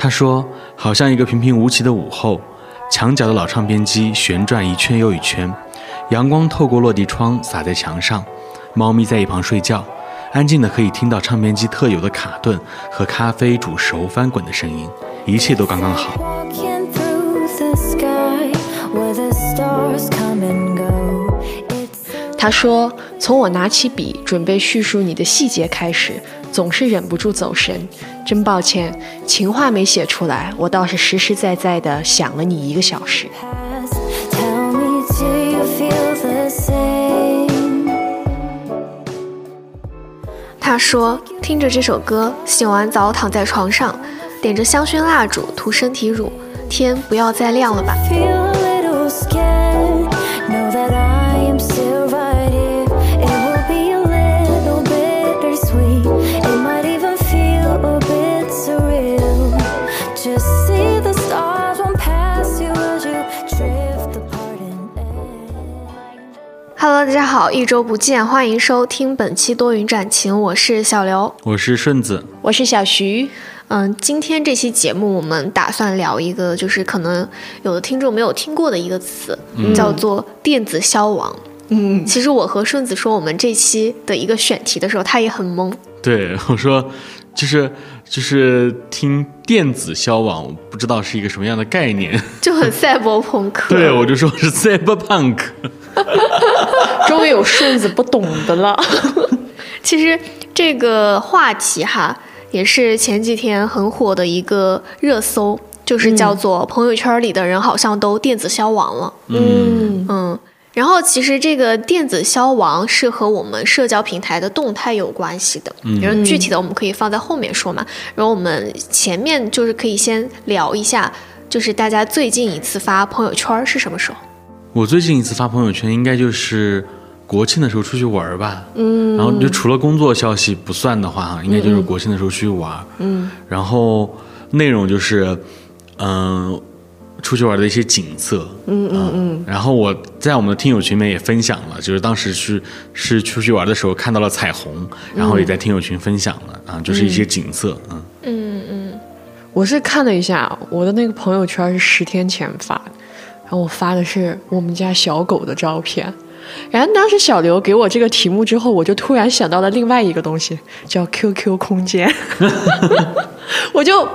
他说：“好像一个平平无奇的午后，墙角的老唱片机旋转一圈又一圈，阳光透过落地窗洒在墙上，猫咪在一旁睡觉，安静的可以听到唱片机特有的卡顿和咖啡煮熟翻滚的声音，一切都刚刚好。” Walking through the sky where the stars come and go. It's 他说：“从我拿起笔准备叙述你的细节开始，总是忍不住走神。真抱歉，情话没写出来，我倒是实实在在的想了你一个小时。他说：“听着这首歌，洗完澡躺在床上，点着香薰蜡烛，涂身体乳，天不要再亮了吧。”Hello，大家好，一周不见，欢迎收听本期多云转晴，我是小刘。我是顺子，我是小徐，嗯，今天这期节目我们打算聊一个，就是可能有的听众没有听过的一个词，叫做电子消亡。嗯，其实我和顺子说我们这期的一个选题的时候，他也很懵。对我说，就是就是听电子消亡，我不知道是一个什么样的概念。就很赛博朋克。对我就说是 cyberpunk。终于有顺子不懂的了。其实这个话题哈，也是前几天很火的一个热搜，就是叫做“朋友圈里的人好像都电子消亡了”。嗯嗯，然后其实这个电子消亡是和我们社交平台的动态有关系的，然后具体的我们可以放在后面说嘛。然后我们前面就是可以先聊一下，就是大家最近一次发朋友圈是什么时候？我最近一次发朋友圈应该就是国庆的时候出去玩儿吧，嗯，然后就除了工作消息不算的话，哈，应该就是国庆的时候出去玩，嗯，然后内容就是，嗯、出去玩的一些景色，嗯嗯嗯，然后我在我们的听友群里面也分享了，就是当时去是出去玩的时候看到了彩虹，然后也在听友群分享了啊，就是一些景色，嗯。嗯嗯。我是看了一下我的那个朋友圈是十天前发的，然后我发的是我们家小狗的照片。然后当时小刘给我这个题目之后，我就突然想到了另外一个东西，叫 QQ 空间。我就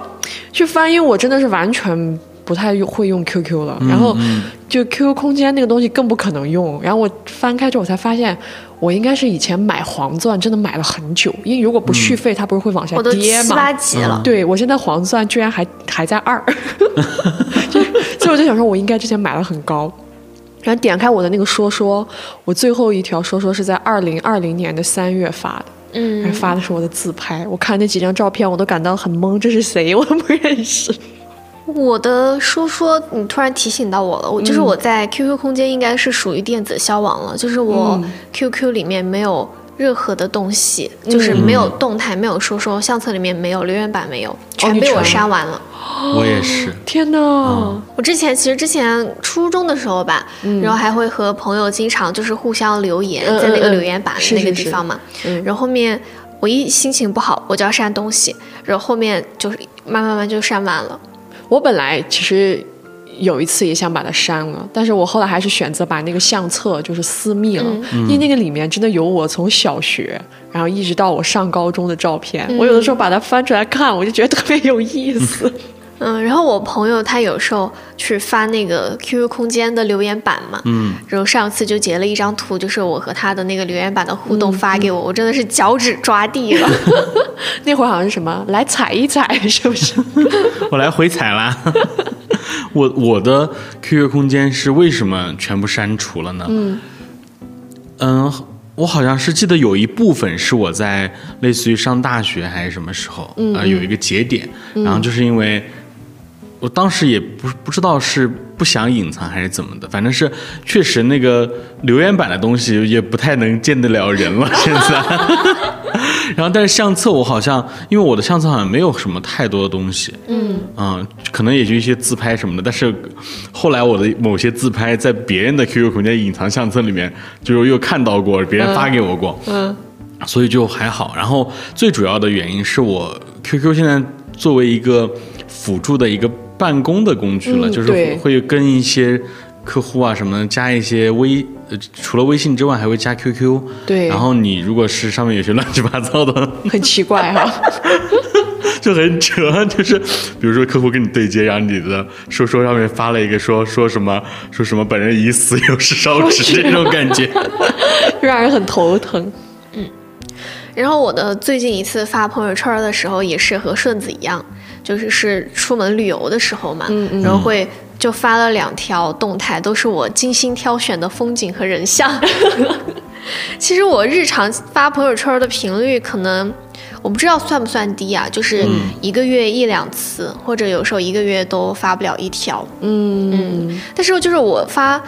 去翻，因为我真的是完全不太用会用 QQ 了。然后就 QQ 空间那个东西更不可能用。然后我翻开之后，我才发现我应该是以前买黄钻真的买了很久，因为如果不续费，它不是会往下我都跌吗？七八级了。对我现在黄钻居然还还在二，我就想说，我应该之前买了很高。然后点开我的那个说说，我最后一条说说是在二零二零年的三月发的，嗯，发的是我的自拍。我看那几张照片，我都感到很懵，这是谁？我都不认识。我的说说，你突然提醒到我了，我就是嗯我在 QQ 空间应该是属于电子消亡了，就是我嗯 QQ 里面没有任何的东西，就是没有动态，没有说说，相册里面没有，留言板没有，全被我删完了。我也是，天哪！我之前其实之前初中的时候吧，然后还会和朋友经常就是互相留言，嗯在那个留言板的那个地方嘛。嗯然后后面我一心情不好，我就要删东西，然后后面就是慢慢慢慢就删完了。我本来其实有一次也想把它删了，但是我后来还是选择把那个相册就是私密了，因为那个里面真的有我从小学然后一直到我上高中的照片。我有的时候把它翻出来看，我就觉得特别有意思。嗯，然后我朋友他有时候去发那个 QQ 空间的留言板嘛，嗯，然后上次就截了一张图，就是我和他的那个留言板的互动发给我，我真的是脚趾抓地了。那会儿好像是什么来踩一踩，是不是？我来回踩啦。我我的 QQ 空间是为什么全部删除了呢？嗯我好像是记得有一部分是我在类似于上大学还是什么时候，嗯、呃，有一个节点，然后就是因为我当时也不不知道是不想隐藏还是怎么的，反正是确实那个留言板的东西也不太能见得了人了，现在。然后，但是相册我好像，因为我的相册好像没有什么太多的东西，嗯可能也就一些自拍什么的。但是后来我的某些自拍在别人的 QQ 空间隐藏相册里面，就是又看到过，别人发给我过，嗯所以就还好。然后最主要的原因是我 QQ 现在作为一个辅助的一个办公的工具了，嗯就是会跟一些客户啊什么的加一些微，呃，除了微信之外还会加 QQ。对然后你如果是上面有些乱七八糟的，很奇怪哈。就很扯，就是比如说客户跟你对接，然后你的说说上面发了一个说说什么说什么本人已死，有事烧纸这种感觉。让人很头疼。嗯然后我的最近一次发朋友圈的时候，也是和顺子一样，就是是出门旅游的时候嘛，然后会就发了两条动态，都是我精心挑选的风景和人像。其实我日常发朋友圈的频率可能。我不知道算不算低啊，就是一个月一两次，或者有时候一个月都发不了一条。嗯但是就是我发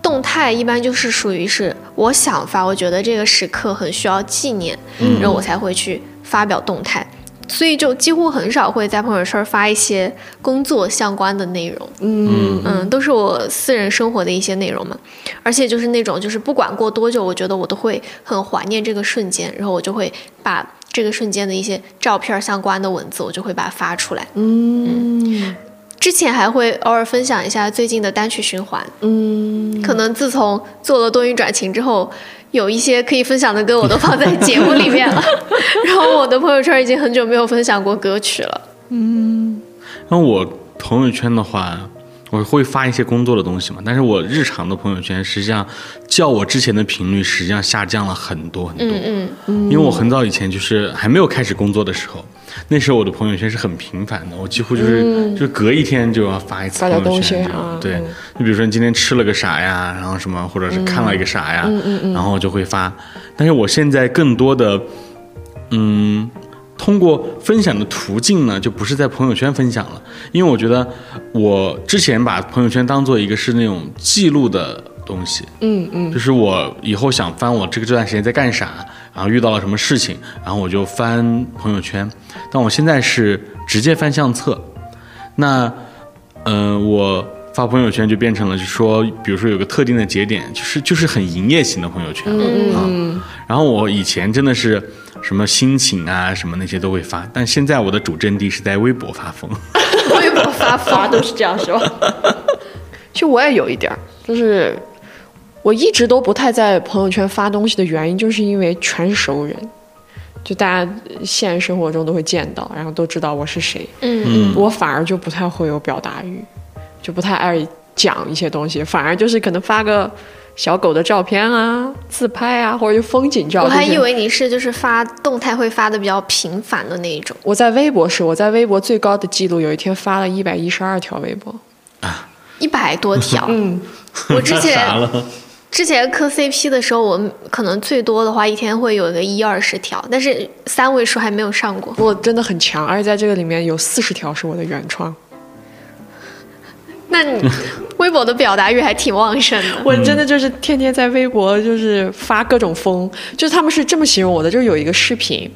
动态，一般就是属于是我想发，我觉得这个时刻很需要纪念，然后我才会去发表动态。所以就几乎很少会在朋友圈发一些工作相关的内容，嗯嗯，都是我私人生活的一些内容嘛。而且就是那种，就是不管过多久，我觉得我都会很怀念这个瞬间，然后我就会把这个瞬间的一些照片相关的文字，我就会把它发出来。嗯之前还会偶尔分享一下最近的单曲循环，嗯，可能自从做了多云转晴之后，有一些可以分享的歌我都放在节目里面了。然后我的朋友圈已经很久没有分享过歌曲了。嗯那我朋友圈的话，我会发一些工作的东西嘛，但是我日常的朋友圈实际上较我之前的频率实际上下降了很多很多。嗯嗯，因为我很早以前就是还没有开始工作的时候，那时候我的朋友圈是很频繁的，我几乎就是、就隔一天就要发一次朋友圈啊种对嗯，就比如说你今天吃了个啥呀，然后什么，或者是看了一个啥呀，然后就会发。但是我现在更多的，嗯。通过分享的途径呢，就不是在朋友圈分享了，因为我觉得我之前把朋友圈当做一个是那种记录的东西，嗯嗯。就是我以后想翻我这个这段时间在干啥，然后遇到了什么事情，然后我就翻朋友圈。但我现在是直接翻相册，那，呃，我发朋友圈就变成了，就说，比如说有个特定的节点，就是就是很营业型的朋友圈了啊。然后我以前真的是什么心情啊，什么那些都会发，但现在我的主阵地是在微博发疯。微博发发 都是这样是吧？其实我也有一点儿，就是我一直都不太在朋友圈发东西的原因，就是因为全是熟人，就大家现实生活中都会见到，然后都知道我是谁，嗯我反而就不太会有表达欲，就不太爱讲一些东西，反而就是可能发个小狗的照片啊、自拍啊，或者就风景照。我还以为你是就是发动态会发的比较频繁的那一种。我在微博是我在微博最高的记录，有一天发了一百一十二条微博。一百多条，嗯，我之前 之前磕 CP 的时候，我可能最多的话一天会有个一二十条，但是三位数还没有上过。我真的很强，而且在这个里面有四十条是我的原创。那你微博的表达欲还挺旺盛的。我真的就是天天在微博就是发各种疯，就是他们是这么形容我的，就是有一个视频，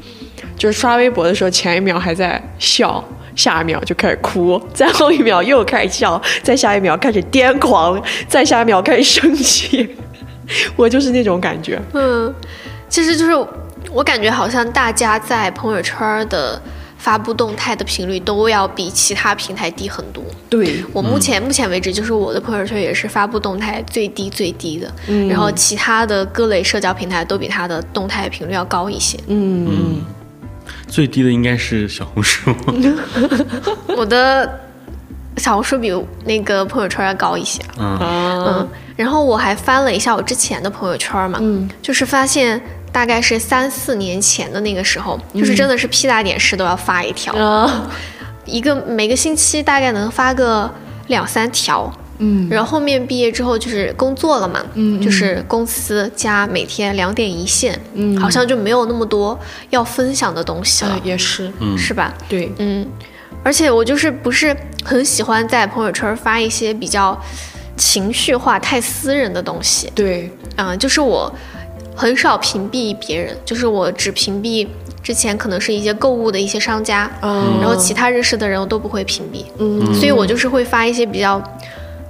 就是刷微博的时候前一秒还在笑，下一秒就开始哭，再后一秒又开始笑，再下一秒开始癫狂，再下一秒开始生气。我就是那种感觉，嗯，其实就是我感觉好像大家在朋友圈的发布动态的频率都要比其他平台低很多。对，我目前、目前为止，就是我的朋友圈也是发布动态最低最低的，嗯然后其他的各类社交平台都比它的动态频率要高一些。嗯，最低的应该是小红书。我的小红书比那个朋友圈要高一些。嗯，嗯，然后我还翻了一下我之前的朋友圈嘛，嗯，就是发现大概是三四年前的那个时候，就是真的是屁大点事都要发一条，啊，一个每个星期大概能发个两三条。嗯，然后后面毕业之后就是工作了嘛，嗯，就是公司加每天两点一线，嗯，好像就没有那么多要分享的东西了，呃也是，嗯是吧？对，嗯，而且我就是不是很喜欢在朋友圈发一些比较情绪化、太私人的东西。对，嗯、就是我很少屏蔽别人，就是我只屏蔽之前可能是一些购物的一些商家，嗯然后其他认识的人我都不会屏蔽。嗯所以我就是会发一些比较。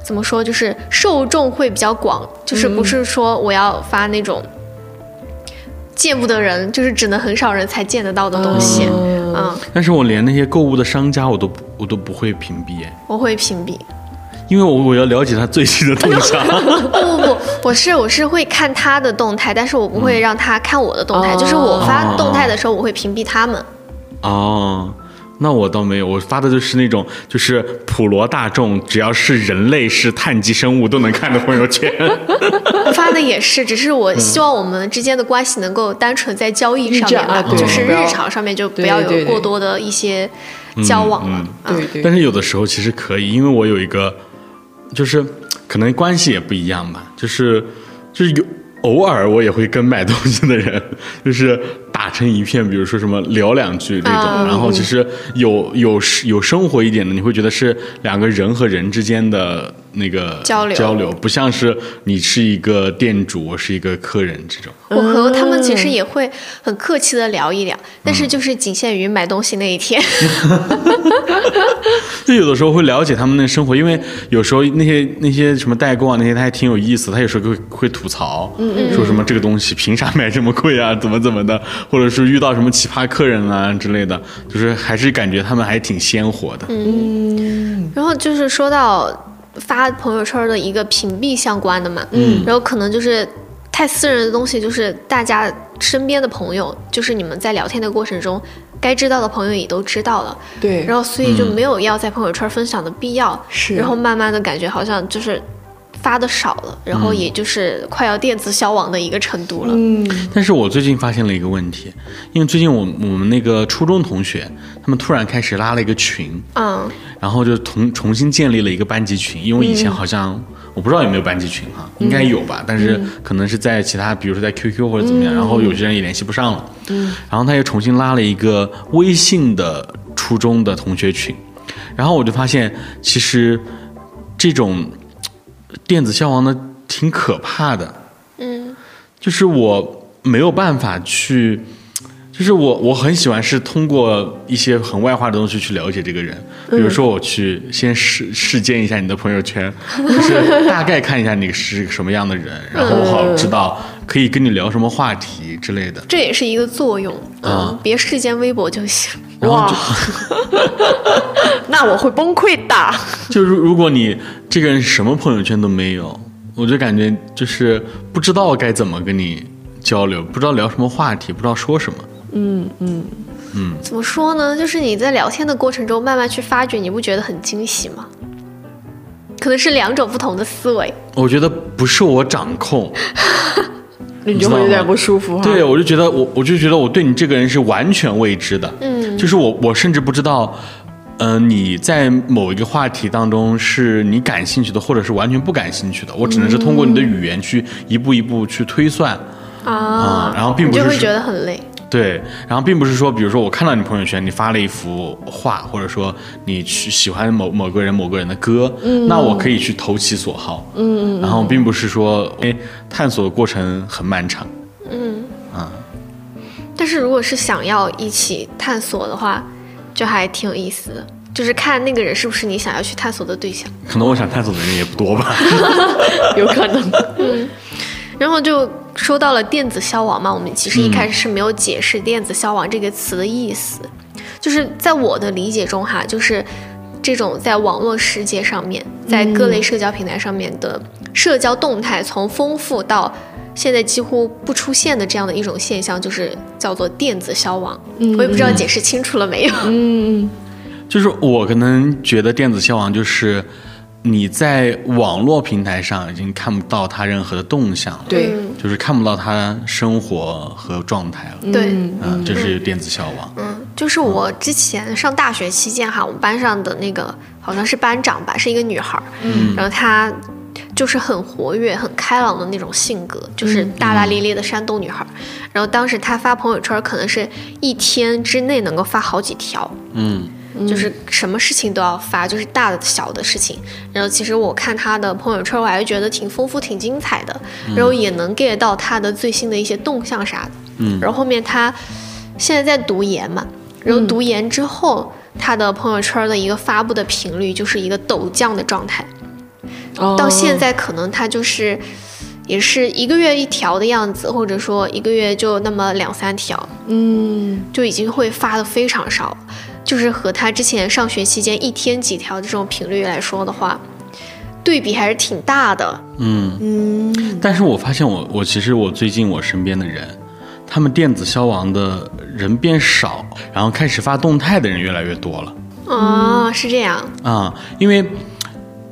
怎么说？就是受众会比较广，就是不是说我要发那种见不得人，就是只能很少人才见得到的东西。嗯，但是我连那些购物的商家我都不我都不会屏蔽，哎我会屏蔽。因为我我要了解他最新的动 向。不不不，我是我是会看他的动态，但是我不会让他看我的动态。哦就是我发动态的时候，我会屏蔽他们。哦，那我倒没有，我发的就是那种就是普罗大众，只要是人类是碳基生物都能看的朋友圈。发的也是，只是我希望我们之间的关系能够单纯在交易上面吧，啊就是日常上面就不要有过多的一些交往了。嗯对对，但是有的时候其实可以，因为我有一个，就是可能关系也不一样吧，就是就是有偶尔我也会跟买东西的人就是打成一片，比如说什么聊两句这种，啊然后其实有有有生活一点的，你会觉得是两个人和人之间的那个交流交流，不像是你是一个店主，我是一个客人这种。我和他们其实也会很客气的聊一聊，但是就是仅限于买东西那一天。就有的时候会了解他们的生活，因为有时候那些那些什么代购啊，那些他还挺有意思，他有时候会会吐槽，嗯说什么这个东西凭啥卖这么贵啊，怎么怎么的，或者是遇到什么奇葩客人啊之类的，就是还是感觉他们还挺鲜活的。嗯然后就是说到发朋友圈的一个屏蔽相关的嘛，嗯，然后可能就是太私人的东西，就是大家身边的朋友，就是你们在聊天的过程中，该知道的朋友也都知道了，对，然后所以就没有要在朋友圈分享的必要，是。然后慢慢的感觉好像就是发的少了，然后也就是快要电子消亡的一个程度了，嗯。但是我最近发现了一个问题，因为最近我我们那个初中同学，他们突然开始拉了一个群，嗯。然后就重重新建立了一个班级群，因为以前好像、我不知道有没有班级群哈，应该有吧，但是可能是在其他，比如说在 QQ 或者怎么样，然后有些人也联系不上了，嗯，然后他又重新拉了一个微信的初中的同学群，然后我就发现其实这种电子消亡的挺可怕的，嗯。就是我没有办法去，就是我我很喜欢是通过一些很外化的东西去了解这个人，比如说我去先试试监一下你的朋友圈，就是大概看一下你是个什么样的人，然后我好知道可以跟你聊什么话题之类的。这也是一个作用，嗯，啊。别世间微博就行。哇，那我会崩溃的。就如如果你这个人什么朋友圈都没有，我就感觉就是不知道该怎么跟你交流，不知道聊什么话题，不知道说什么。嗯嗯嗯怎么说呢？就是你在聊天的过程中慢慢去发掘，你不觉得很惊喜吗？可能是两种不同的思维。我觉得不受我掌控，你就会有点不舒服哈。对，我就觉得我我就觉得我对你这个人是完全未知的，嗯，就是我我甚至不知道，呃，你在某一个话题当中是你感兴趣的，或者是完全不感兴趣的，我只能是通过你的语言去一步一步去推算。啊啊、然后并你就会不觉得很累。对，然后并不是说，比如说我看到你朋友圈，你发了一幅画，或者说你去喜欢某某个人某个人的歌，那我可以去投其所好，嗯然后并不是说，哎，探索的过程很漫长，但是如果是想要一起探索的话，就还挺有意思的。就是看那个人是不是你想要去探索的对象。可能我想探索的人也不多吧。有可能。嗯然后就说到了电子消亡嘛，我们其实一开始是没有解释“电子消亡”这个词的意思，就是在我的理解中哈，就是这种在网络世界上面，在各类社交平台上面的社交动态，从丰富到现在几乎不出现的这样的一种现象，就是叫做电子消亡。我也不知道解释清楚了没有。嗯，就是我可能觉得电子消亡就是你在网络平台上已经看不到他任何的动向了，对，就是看不到他生活和状态了，对，嗯，这是电子消亡。嗯，就是我之前上大学期间哈，我们班上的那个好像是班长吧，是一个女孩儿，嗯，然后她就是很活跃、很开朗的那种性格，就是大大咧咧的山东女孩儿。然后当时她发朋友圈，可能是一天之内能够发好几条，嗯就是什么事情都要发，就是大的小的事情。然后其实我看她的朋友圈，我还是觉得挺丰富、挺精彩的，然后也能 get 到她的最新的一些动向啥的。嗯。然后后面她现在在读研嘛，然后读研之后，他的朋友圈的一个发布的频率就是一个陡降的状态。哦到现在可能他就是也是一个月一条的样子，或者说一个月就那么两三条，嗯，就已经会发的非常少。就是和他之前上学期间一天几条的这种频率来说的话，对比还是挺大的。嗯嗯，但是我发现我我其实我最近我身边的人，他们电子消亡的人变少，然后开始发动态的人越来越多了哦，是这样。啊、因为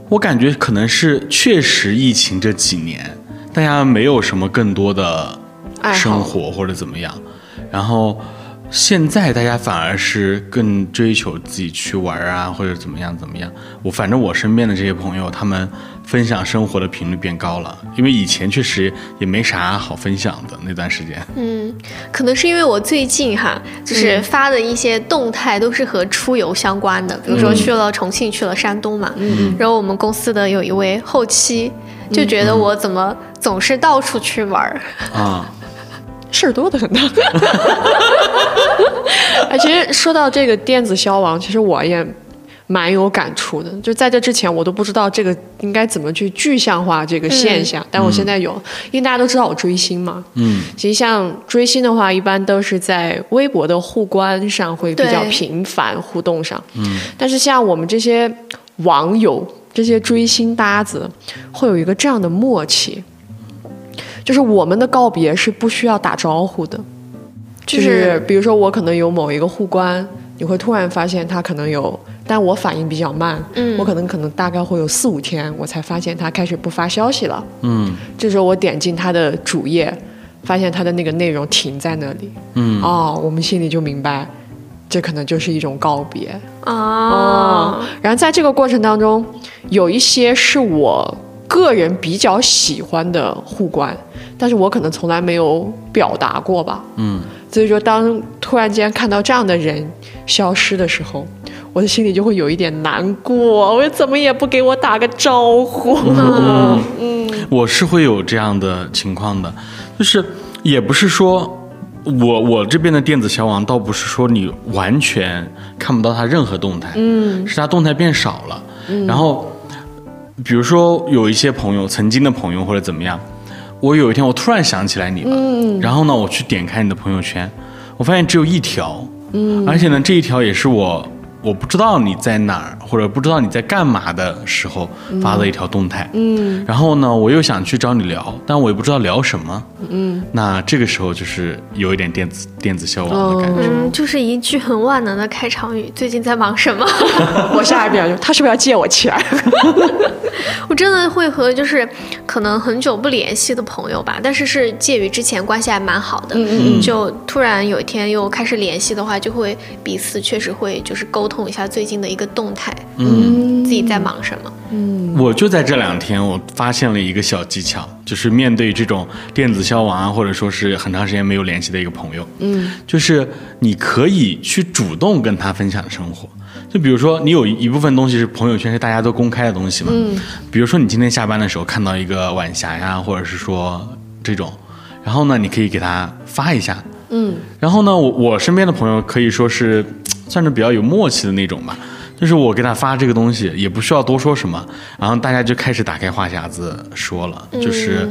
我感觉可能是确实疫情这几年，大家没有什么更多的生活或者怎么样，然后现在大家反而是更追求自己去玩啊，或者怎么样怎么样。我反正我身边的这些朋友，他们分享生活的频率变高了，因为以前确实也没啥好分享的那段时间。嗯，可能是因为我最近哈，就是发的一些动态都是和出游相关的，比如说去了重庆，去了山东嘛。嗯。然后我们公司的有一位后期就觉得我怎么总是到处去玩儿，啊，事儿多的很呢。哎，其实说到这个电子消亡，其实我也蛮有感触的。就在这之前，我都不知道这个应该怎么去具象化这个现象，但我现在有，因为大家都知道我追星嘛。嗯其实像追星的话，一般都是在微博的互关上会比较频繁互动上。嗯但是像我们这些网友、这些追星搭子，会有一个这样的默契，就是我们的告别是不需要打招呼的。就就是是比如说我可能有某一个互关，你会突然发现他可能有，但我反应比较慢，嗯我可能可能大概会有四五天，我才发现他开始不发消息了。嗯这时候我点进他的主页，发现他的那个内容停在那里，嗯哦，我们心里就明白，这可能就是一种告别。哦，然后在这个过程当中，有一些是我个人比较喜欢的互关，但是我可能从来没有表达过吧。嗯所以说，当突然间看到这样的人消失的时候，我的心里就会有一点难过。我怎么也不给我打个招呼？嗯，我是会有这样的情况的，就是也不是说。我我这边的电子消亡倒不是说你完全看不到他任何动态，嗯，是他动态变少了，然后比如说有一些朋友，曾经的朋友或者怎么样，我有一天我突然想起来你了，嗯，然后呢，我去点开你的朋友圈，我发现只有一条，嗯，而且呢，这一条也是我我不知道你在哪儿或者不知道你在干嘛的时候发的一条动态，嗯，然后呢，我又想去找你聊，但我也不知道聊什么，嗯，那这个时候就是有一点电子电子消亡的感觉，嗯，就是一句很万能的开场语。最近在忙什么？我下一秒就他是不是要借我钱？我真的会和就是可能很久不联系的朋友吧，但是是介于之前关系还蛮好的，嗯。就突然有一天又开始联系的话，就会彼此确实会就是沟通一下最近的一个动态，嗯。自己在忙什么。嗯我就在这两天，我发现了一个小技巧，就是面对这种电子消亡啊，或者说是很长时间没有联系的一个朋友，嗯，就是你可以去主动跟他分享生活。就比如说，你有一部分东西是朋友圈是大家都公开的东西嘛，嗯，比如说你今天下班的时候看到一个晚霞呀，或者是说这种，然后呢，你可以给他发一下，嗯，然后呢，我我身边的朋友可以说是算是比较有默契的那种吧。就是我给他发这个东西，也不需要多说什么，然后大家就开始打开话匣子说了，就是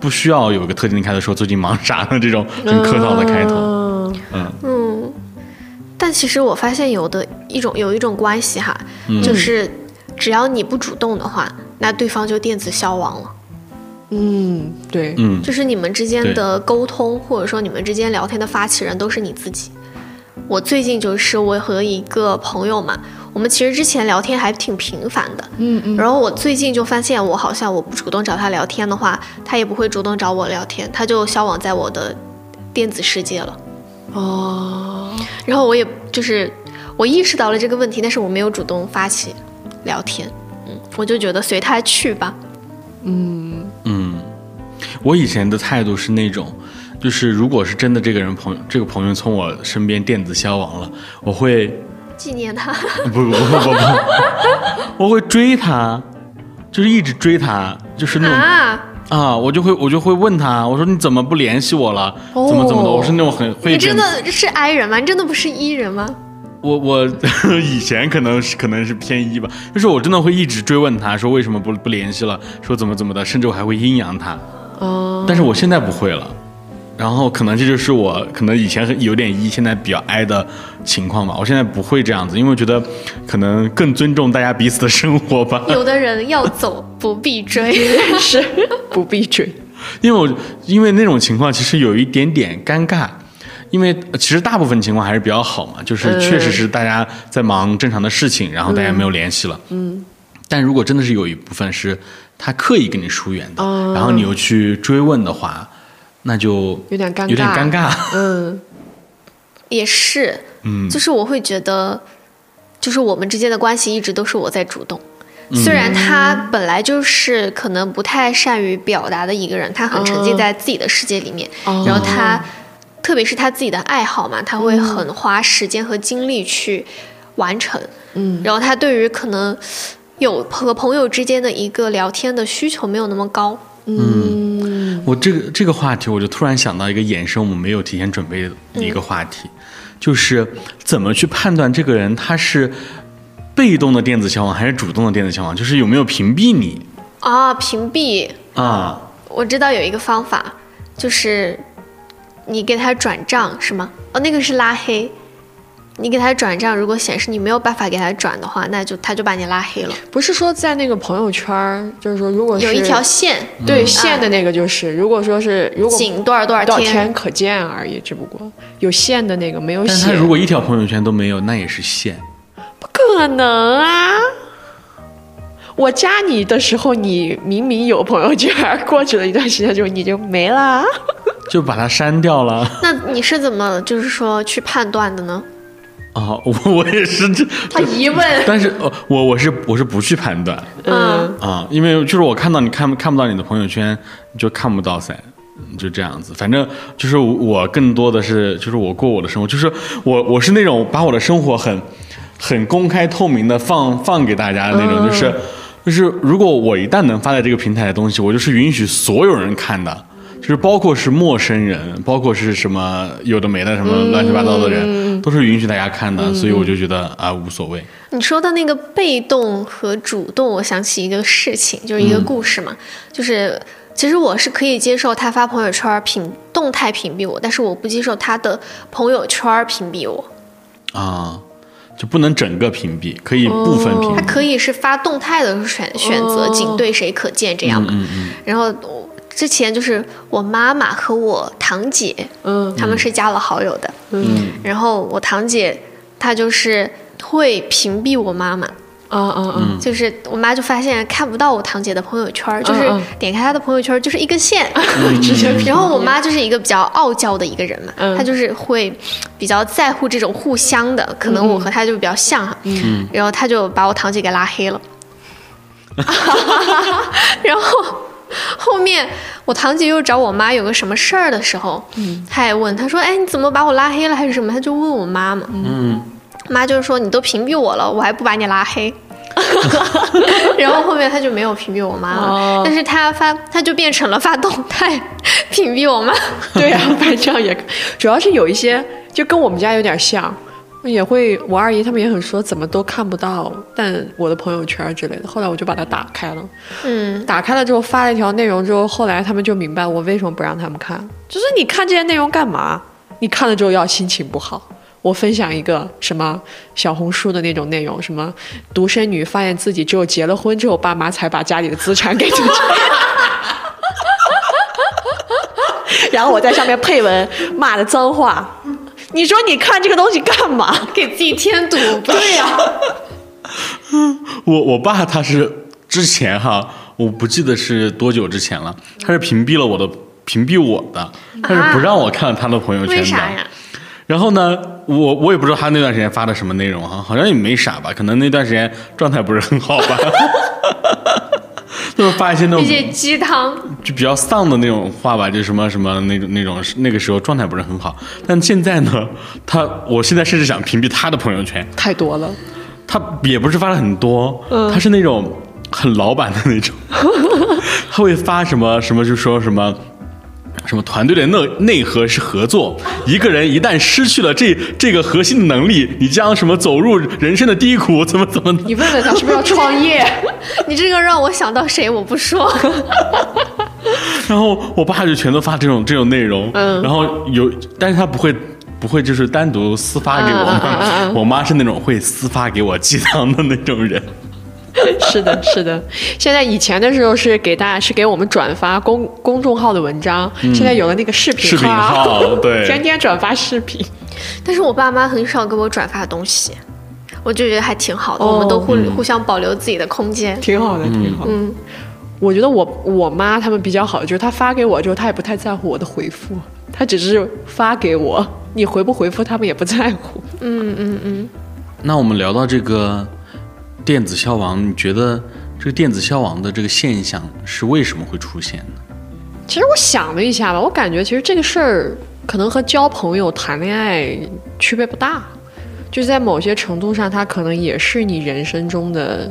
不需要有一个特定的开头说最近忙啥的这种很客套的开头。嗯。嗯。嗯，但其实我发现有的一种有一种关系哈，嗯。就是只要你不主动的话，那对方就电子消亡了。嗯，对，嗯。就是你们之间的沟通，或者说你们之间聊天的发起人都是你自己。我最近就是我和一个朋友嘛，我们其实之前聊天还挺频繁的，嗯嗯，然后我最近就发现，我好像我不主动找他聊天的话，他也不会主动找我聊天，他就消亡在我的电子世界了。哦，然后我也就是我意识到了这个问题，但是我没有主动发起聊天，嗯，我就觉得随他去吧。嗯。嗯，我以前的态度是那种，就是如果是真的这个人朋友这个朋友从我身边电子消亡了，我会纪念他，不不不不不，我会追他，就是一直追他，就是那种。啊，啊，我就会我就会问他，我说你怎么不联系我了？怎么怎么的？哦我是那种很会你真的是 I 人吗？你真的不是 E 人吗？我我 以前可能是可能是偏一吧，就是我真的会一直追问他说为什么不不联系了，说怎么怎么的，甚至我还会阴阳他。哦，但是我现在不会了。然后可能这就是我可能以前很有点 E，现在比较 I 的情况吧。我现在不会这样子，因为我觉得可能更尊重大家彼此的生活吧。有的人要走不必追，是不必追。因为我因为那种情况其实有一点点尴尬，因为呃其实大部分情况还是比较好嘛，就是嗯确实是大家在忙正常的事情，然后大家没有联系了。嗯。但如果真的是有一部分是他刻意跟你疏远的，哦然后你又去追问的话，那就有点尴尬有点尴尬。嗯也是，嗯，就是我会觉得，就是我们之间的关系一直都是我在主动。虽然他本来就是可能不太善于表达的一个人，他很沉浸在自己的世界里面，哦然后他，特别是他自己的爱好嘛，他会很花时间和精力去完成。嗯，然后他对于可能有和朋友之间的一个聊天的需求没有那么高。嗯我这个这个话题，我就突然想到一个衍生我们没有提前准备的一个话题，就是怎么去判断这个人他是被动的电子交往还是主动的电子交往，就是有没有屏蔽你啊，屏蔽，啊？我知道有一个方法，就是你给他转账是吗？哦，那个是拉黑。你给他转账，如果显示你没有办法给他转的话，那就他就把你拉黑了。不是说在那个朋友圈儿，就是说如果是有一条线，对线的那个，就是如果说是如果仅多少多少多少天，可见而已，只不过有线的那个没有但他，如果一条朋友圈都没有，那也是线。不可能啊！我加你的时候，你明明有朋友圈，过去了一段时间之后你就没了。就把它删掉了那你是怎么就是说去判断的呢？啊！我我也是这，他疑问，但是呃我我是我是不去判断嗯，啊，因为就是我看到你看看不到你的朋友圈，就看不到噻。嗯就这样子，反正就是我更多的是，就是我过我的生活，就是我我是那种把我的生活很很公开透明的放放给大家的那种，就是就是如果我一旦能发在这个平台的东西，我就是允许所有人看的，就是包括是陌生人，包括是什么有的没的什么乱七八糟的人，都是允许大家看的，所以我就觉得啊无所谓。你说的那个被动和主动，我想起一个事情，就是一个故事嘛，就是其实我是可以接受他发朋友圈屏动态屏蔽我，但是我不接受他的朋友圈屏蔽我。啊，就不能整个屏蔽，可以部分屏蔽。他可以是发动态的选选择仅对谁可见这样嘛。嗯嗯然后我之前就是我妈妈和我堂姐，嗯他们是加了好友的，嗯然后我堂姐她就是会屏蔽我妈妈。嗯嗯嗯！就是我妈就发现看不到我堂姐的朋友圈，就是嗯点开她的朋友圈就是一根线。直 接然后我妈就是一个比较傲娇的一个人嘛，嗯她就是会比较在乎这种互相的，可能我和她就比较像哈。嗯然后她就把我堂姐给拉黑了。然后 后面我堂姐又找我妈有个什么事儿的时候，嗯她也问她说：“哎，你怎么把我拉黑了还是什么？”她就问我妈嘛。嗯妈就是说你都屏蔽我了，我还不把你拉黑。然后后面他就没有屏蔽我妈了，哦但是他发他就变成了发动态屏蔽我妈。对呀、反正这样也，主要是有一些就跟我们家有点像，也会我二姨他们也很说怎么都看不到，但我的朋友圈之类的。后来我就把它打开了，嗯，打开了之后发了一条内容之后，后来他们就明白我为什么不让他们看，就是你看这些内容干嘛？你看了之后要心情不好。我分享一个什么小红书的那种内容，什么独生女发现自己只有结了婚之后，爸妈才把家里的资产给自己。然后我在上面配文骂的脏话，你说你看这个东西干嘛？给自己添堵。对呀、我我爸他是之前哈，我不记得是多久之前了，他是屏蔽了我的，屏蔽我的，他是不让我看他的朋友圈的。为啥呀？然后呢，我我也不知道他那段时间发的什么内容哈，好像也没啥吧，可能那段时间状态不是很好吧，就是发一些那种一些鸡汤，就比较丧的那种话吧，就什么什么那种那种那个时候状态不是很好，但现在呢，他我现在甚至想屏蔽他的朋友圈，太多了，他也不是发了很多，嗯他是那种很老板的那种，他会发什么什么就说什么。什么团队的内内核是合作，一个人一旦失去了这这个核心的能力，你将什么走入人生的低谷，怎么怎么你问问他是不是要创业？你这个让我想到谁？我不说。然后我爸就全都发这种这种内容，嗯然后有，但是他不会不会就是单独私发给我嗯嗯嗯嘛，嗯我妈是那种会私发给我鸡汤的那种人。是的，是的。现在以前的时候是给大家是给我们转发公公众号的文章，现在有了那个视频嗯视频号对 天天转发视频。但是我爸妈很少给我转发东西，我就觉得还挺好的，哦我们都互、互相保留自己的空间。挺好的，挺好的。嗯，我觉得我我妈他们比较好，就是她发给我之后，她也不太在乎我的回复，她只是发给我，你回不回复他们也不在乎。嗯嗯嗯那我们聊到这个电子消亡，你觉得这个电子消亡的这个现象是为什么会出现呢？其实我想了一下吧，我感觉其实这个事儿可能和交朋友、谈恋爱区别不大，就是在某些程度上，它可能也是你人生中的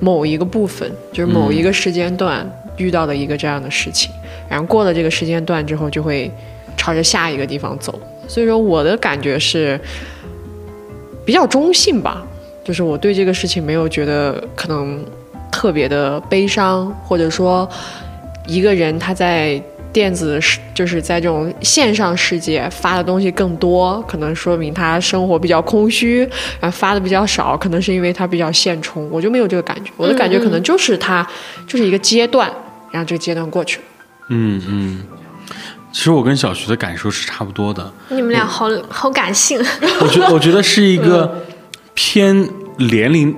某一个部分，就是某一个时间段遇到的一个这样的事情，然后过了这个时间段之后，就会朝着下一个地方走。所以说，我的感觉是比较中性吧，就是我对这个事情没有觉得可能特别的悲伤，或者说一个人他在电子世就是在这种线上世界发的东西更多，可能说明他生活比较空虚，然后发的比较少，可能是因为他比较现充，我就没有这个感觉，我的感觉可能就是他就是一个阶段，然后这个阶段过去了。嗯嗯，其实我跟小徐的感受是差不多的。你们俩好好感性，我觉得我觉得是一个偏年龄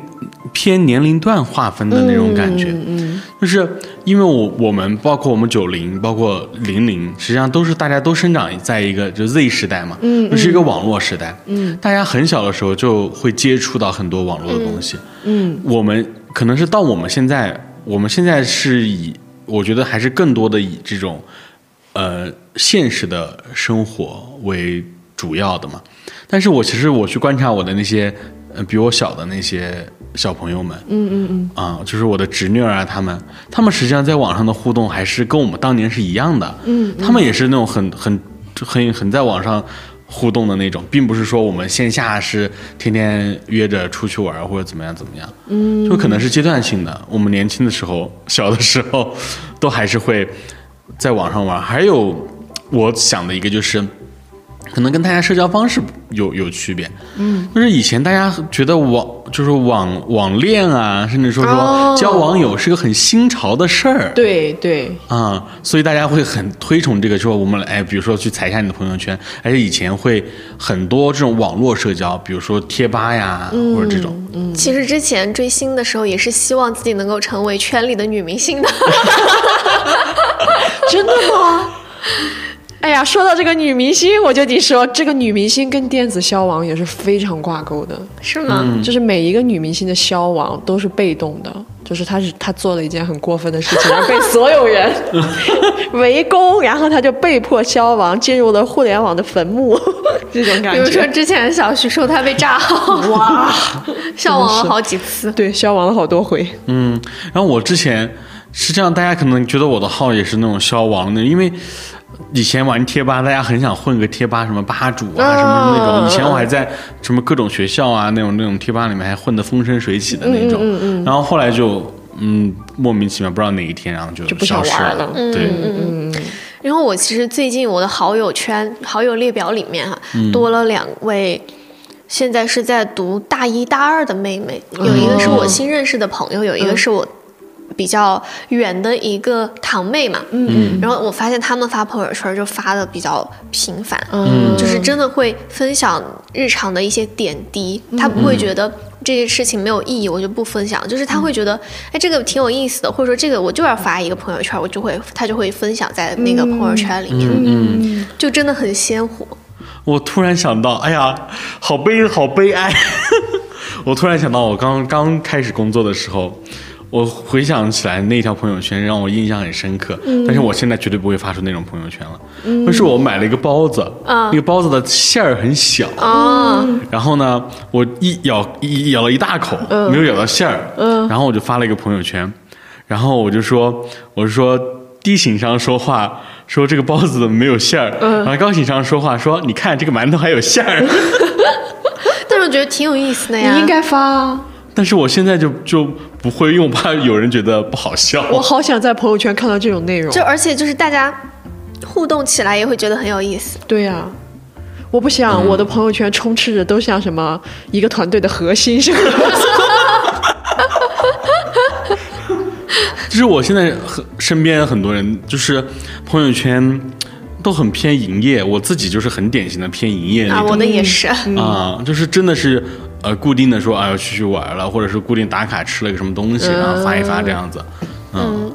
偏年龄段划分的那种感觉，嗯就是因为我我们包括我们九零，包括零零，实际上都是大家都生长在一个就 Z 时代嘛，嗯，就是一个网络时代，嗯，大家很小的时候就会接触到很多网络的东西，嗯，我们可能是到我们现在，我们现在是以我觉得还是更多的以这种呃现实的生活为主要的嘛。但是我其实我去观察我的那些呃比我小的那些小朋友们，嗯嗯嗯啊、就是我的侄女儿啊，他们，他们实际上在网上的互动还是跟我们当年是一样的，嗯，他们也是那种很很很很在网上互动的那种，并不是说我们线下是天天约着出去玩或者怎么样怎么样，嗯，就可能是阶段性的。我们年轻的时候，小的时候，都还是会在网上玩。还有我想的一个就是。可能跟大家社交方式有有区别，嗯，就是以前大家觉得网就是网网恋啊，甚至说说哦。交网友是个很新潮的事儿，对对，啊、所以大家会很推崇这个，说我们哎，比如说去踩一下你的朋友圈，而且以前会很多这种网络社交，比如说贴吧呀，或者这种，嗯。其实之前追星的时候也是希望自己能够成为圈里的女明星的。真的吗？哎呀，说到这个女明星，我就得说，这个女明星跟电子消亡也是非常挂钩的。是吗？就是每一个女明星的消亡都是被动的，就是她是她做了一件很过分的事情，然后被所有人 围攻，然后她就被迫消亡，进入了互联网的坟墓，这种感觉比如说。之前小徐说她被炸号，哇，消亡了好几次。对，消亡了好多回。嗯，然后我之前是这样大家可能觉得我的号也是那种消亡的，因为。以前玩贴吧，大家很想混个贴吧，什么吧主啊，什么那种。以前我还在什么各种学校啊，那种那种贴吧里面还混得风生水起的那种。然后后来就嗯莫名其妙不知道哪一天，然后就就不想消失玩了。对，然后我其实最近我的好友圈、好友列表里面哈、多了两位。现在是在读大一大二的妹妹，有一个是我新认识的朋友，有一个是我比较远的一个堂妹嘛。嗯，然后我发现他们发朋友圈就发的比较频繁，嗯。就是真的会分享日常的一些点滴，他不会觉得这些事情没有意义，我就不分享，就是他会觉得，哎，这个挺有意思的，或者说这个我就要发一个朋友圈，我就会他就会分享在那个朋友圈里面，嗯，就真的很鲜活。我突然想到，哎呀，好悲，好悲哀。我突然想到，我刚刚开始工作的时候，我回想起来那条朋友圈让我印象很深刻。但是我现在绝对不会发出那种朋友圈了。那是我买了一个包子，那个包子的馅儿很小，啊，然后呢，我一咬一咬了一大口，没有咬到馅儿，然后我就发了一个朋友圈，然后我就说，我就说低情商说话，说这个包子怎么没有馅儿，然后高情商说话说，你看这个馒头还有馅儿，但是我觉得挺有意思的呀。你应该发啊，但是我现在就就不会，因为我怕有人觉得不好笑。我好想在朋友圈看到这种内容。就而且就是大家互动起来也会觉得很有意思。对呀、我不想我的朋友圈充斥着都像什么一个团队的核心什么的。就是我现在很身边很多人就是朋友圈都很偏营业，我自己就是很典型的偏营业那啊，我的也是。啊，就是真的是呃固定的说啊要出去玩了，或者是固定打卡吃了个什么东西，然后发一发这样子，嗯，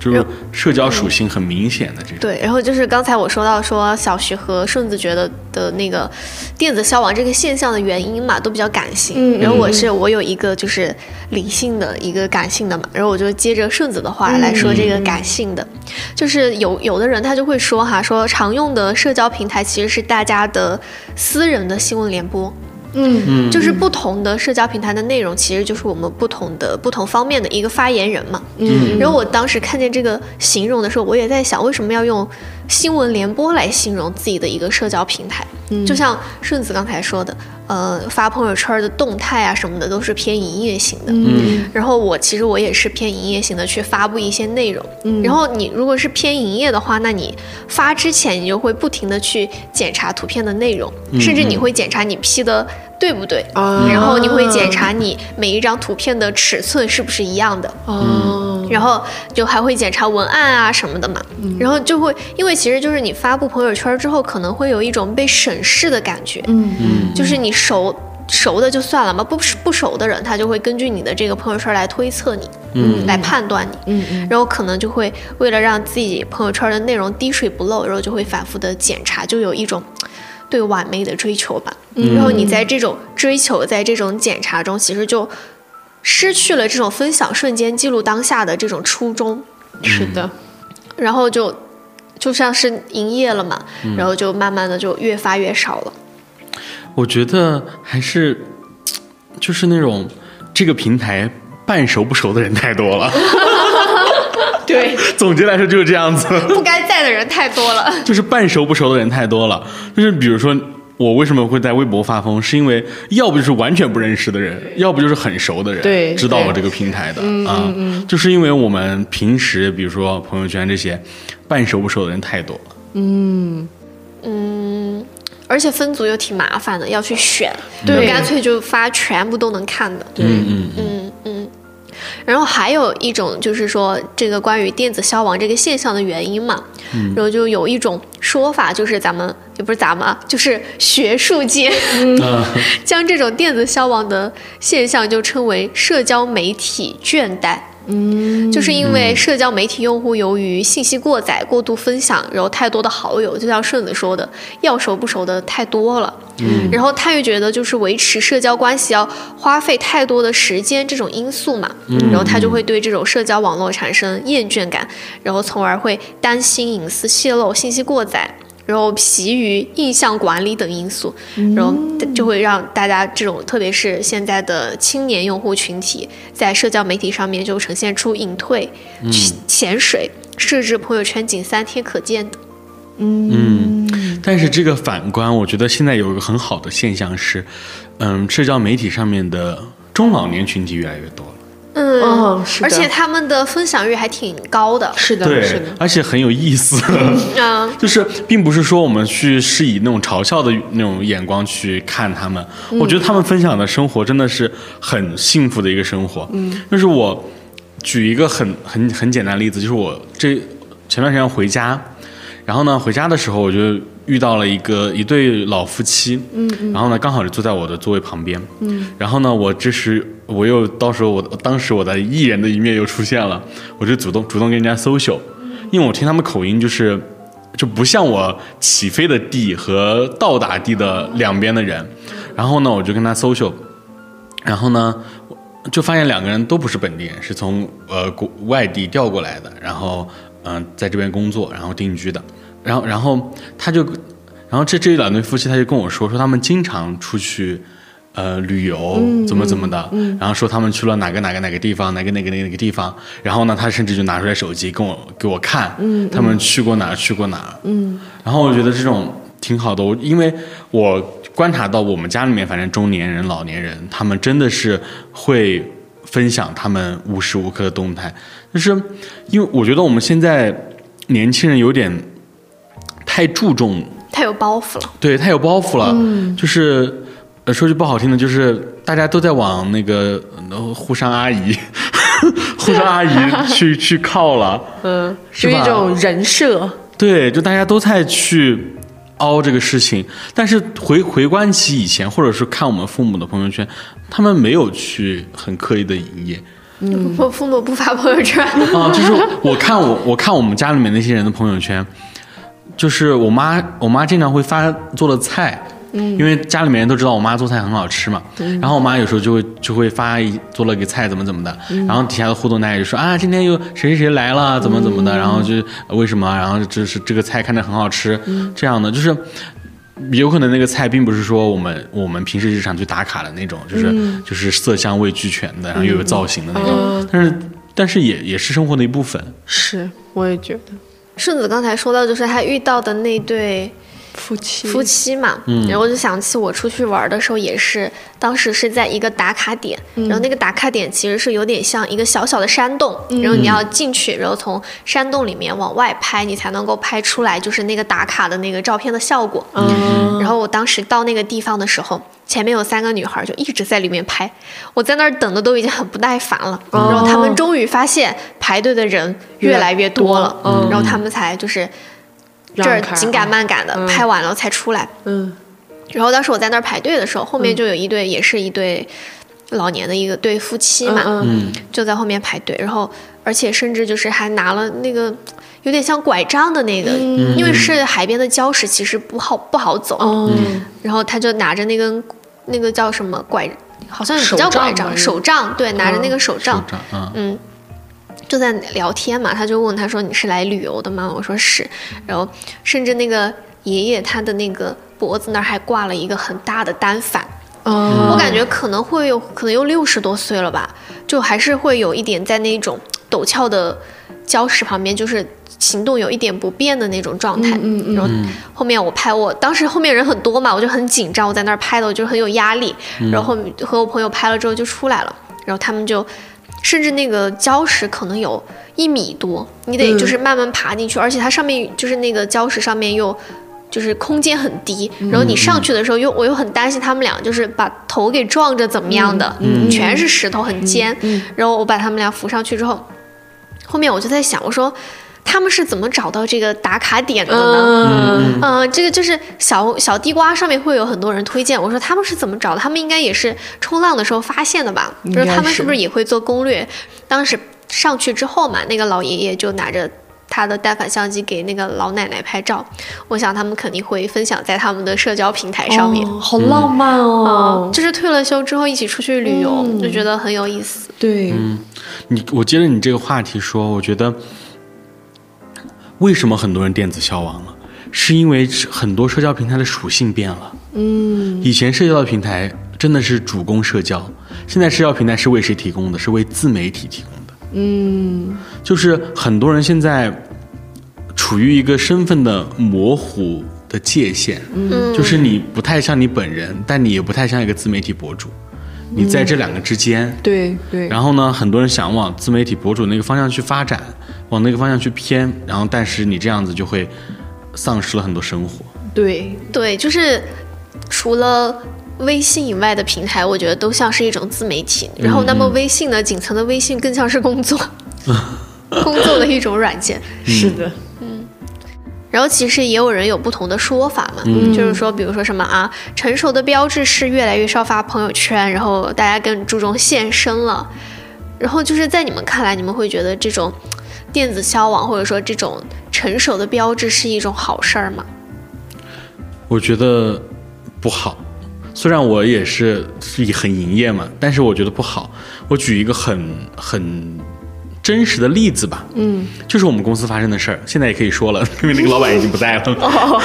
就是社交属性很明显的这种。对，然后就是刚才我说到说小徐和顺子觉得的那个电子消亡这个现象的原因嘛，都比较感性。嗯然后我是我有一个就是理性的一个感性的嘛，然后我就接着顺子的话来说这个感性的，就是有有的人他就会说哈，说常用的社交平台其实是大家的私人的新闻联播。嗯就是不同的社交平台的内容，其实就是我们不同的不同方面的一个发言人嘛。嗯然后我当时看见这个形容的时候，我也在想，为什么要用新闻联播来形容自己的一个社交平台？就像顺子刚才说的，呃，发朋友圈的动态啊什么的都是偏营业型的。嗯然后我其实我也是偏营业型的去发布一些内容。嗯然后你如果是偏营业的话，那你发之前你就会不停的去检查图片的内容，甚至你会检查你 P 的对不对，啊然后你会检查你每一张图片的尺寸是不是一样的。哦，然后就还会检查文案啊什么的嘛，然后就会，因为其实就是你发布朋友圈之后，可能会有一种被审视的感觉，嗯嗯就是你熟熟的就算了嘛，不不熟的人，他就会根据你的这个朋友圈来推测你，嗯来判断你，嗯嗯然后可能就会为了让自己朋友圈的内容滴水不漏，然后就会反复的检查，就有一种对完美的追求吧。然后你在这种追求，在这种检查中，其实就失去了这种分享瞬间、记录当下的这种初衷，是的，然后就就像是营业了嘛，然后就慢慢的就越发越少了。我觉得还是就是那种这个平台半熟不熟的人太多了。对，总结来说就是这样子，不该在的人太多了。就是半熟不熟的人太多了。就是比如说。我为什么会在微博发疯？是因为要不就是完全不认识的人，要不就是很熟的人，对知道我这个平台的啊、就是因为我们平时比如说朋友圈这些半熟不熟的人太多了。嗯，嗯，而且分组又挺麻烦的，要去选，对就干脆就发全部都能看的。对，嗯嗯嗯嗯。然后还有一种就是说，这个关于电子消亡这个现象的原因嘛，然后就有一种说法，就是咱们也不是咱们啊，就是学术界啊 将这种电子消亡的现象就称为社交媒体倦怠。嗯，就是因为社交媒体用户由于信息过载、过度分享，然后太多的好友，就像顺子说的，要熟不熟的太多了。嗯，然后他又觉得就是维持社交关系要花费太多的时间这种因素嘛，然后他就会对这种社交网络产生厌倦感，然后从而会担心隐私泄露、信息过载。然后疲于印象管理等因素，然后就会让大家这种，特别是现在的青年用户群体，在社交媒体上面就呈现出隐退、潜水，设置朋友圈仅三天可见的。嗯，但是这个反观，我觉得现在有一个很好的现象是，嗯，社交媒体上面的中老年群体越来越多了。嗯，哦是的而且他们的分享率还挺高的。是的，是对的，，而且很有意思。嗯，就是，并不是说我们去是以那种嘲笑的那种眼光去看他们，我觉得他们分享的生活真的是很幸福的一个生活。嗯，就是我举一个很很很简单的例子，就是我这前段时间回家，然后呢回家的时候我就遇到了一个一对老夫妻，嗯，然后呢刚好就坐在我的座位旁边，嗯，然后呢我这时我又到时候我当时我的艺人的一面又出现了，我就主动主动跟人家 social，因为我听他们口音就是。就不像我起飞的地和到达地的两边的人，然后呢，我就跟他 social，然后呢，就发现两个人都不是本地人，是从呃国外地调过来的，然后嗯、呃在这边工作，然后定居的，然后然后他就，然后这这一两对夫妻他就跟我说说他们经常出去。呃，旅游怎么怎么的，然后说他们去了哪个哪个哪个地方，哪个哪个哪个哪个地方，然后呢，他甚至就拿出来手机跟我给我看，他们去过哪儿去过哪儿，然后我觉得这种挺好的。我因为我观察到我们家里面，反正中年人、老年人，他们真的是会分享他们无时无刻的动态。就是因为我觉得我们现在年轻人有点太注重太有包袱了。对，太有包袱了，嗯。就是呃，说句不好听的，就是大家都在往那个呃沪上阿姨、沪上阿姨 去去靠了，嗯，是一种人设，对，就大家都在去凹这个事情，但是回回观起以前，或者是看我们父母的朋友圈，他们没有去很刻意的营业。嗯。我父母不发朋友圈，啊，就是我看我我看我们家里面那些人的朋友圈，就是我妈我妈经常会发做的菜。嗯，因为家里面人都知道我妈做菜很好吃嘛，然后我妈有时候就会就会发一做了个菜怎么怎么的，然后底下的互动大家就说啊今天又谁谁谁来了怎么怎么的，然后就呃为什么，然后就是这个菜看着很好吃，这样的就是有可能那个菜并不是说我们我们平时日常去打卡的那种，就是、就是色香味俱全的，然后又有造型的那种，但是但是也也是生活的一部分。是，我也觉得顺子刚才说到，就是他遇到的那对夫妻。夫妻嘛，然后我就想起我出去玩的时候也是，当时是在一个打卡点，然后那个打卡点其实是有点像一个小小的山洞，然后你要进去，然后从山洞里面往外拍，你才能够拍出来就是那个打卡的那个照片的效果。嗯，然后我当时到那个地方的时候，前面有三个女孩就一直在里面拍，我在那儿等的都已经很不耐烦了。哦。然后他们终于发现排队的人越来越多了，越多嗯。然后他们才就是这儿紧赶慢赶的、嗯。拍完了才出来。嗯。然后当时我在那儿排队的时候，后面就有一对也是一对老年的一个对夫妻嘛，嗯嗯就在后面排队，然后而且甚至就是还拿了那个有点像拐杖的那个，嗯。因为是海边的礁石，其实不好不好走。哦，然后他就拿着那根那个叫什么拐，好像也不叫拐杖，手杖，对，拿着那个手杖，手杖啊，嗯，就在聊天嘛，他就问他说：“你是来旅游的吗？”我说是，然后甚至那个爷爷他的那个脖子那儿还挂了一个很大的单反，嗯，我感觉可能会有可能有六十多岁了吧，就还是会有一点在那种陡峭的礁石旁边，就是行动有一点不便的那种状态。嗯嗯然后后面我拍我，当时后面人很多嘛，我就很紧张，我在那儿拍的我就很有压力。然后后面和我朋友拍了之后就出来了，然后他们就甚至那个礁石可能有一米多，你得嗯。就是慢慢爬进去，而且它上面就是那个礁石上面又。就是空间很低，然后你上去的时候又我又很担心他们俩就是把头给撞着怎么样的，全是石头很尖，然后我把他们俩扶上去之后，后面我就在想，我说他们是怎么找到这个打卡点的呢？嗯嗯、这个就是小小地瓜上面会有很多人推荐。我说他们是怎么找的？他们应该也是冲浪的时候发现的吧？就是他们是是不是也会做攻略？当时上去之后嘛，那个老爷爷就拿着。他的单反相机给那个老奶奶拍照，我想他们肯定会分享在他们的社交平台上面。哦好浪漫哦，嗯，就是退了休之后一起出去旅游，嗯就觉得很有意思。对，嗯你我接着你这个话题说，我觉得为什么很多人电子消亡了，是因为很多社交平台的属性变了。嗯，以前社交的平台真的是主攻社交，现在社交平台是为谁提供的？是为自媒体提供的。嗯，就是很多人现在处于一个身份的模糊的界限，嗯，就是你不太像你本人，但你也不太像一个自媒体博主，你在这两个之间。对对，然后呢，很多人想往自媒体博主那个方向去发展，往那个方向去偏，然后但是你这样子就会丧失了很多生活。对对，就是除了微信以外的平台，我觉得都像是一种自媒体。然后，那么微信呢，仅存的微信更像是工作，工作的一种软件。是的，嗯然后其实也有人有不同的说法嘛，就是说，比如说什么啊，成熟的标志是越来越少发朋友圈，然后大家更注重现身了。然后就是在你们看来，你们会觉得这种电子消亡或者说这种成熟的标志是一种好事儿吗？我觉得不好。虽然我也是是很营业嘛，但是我觉得不好。我举一个很很真实的例子吧，嗯，就是我们公司发生的事儿，现在也可以说了，因为那个老板已经不在了。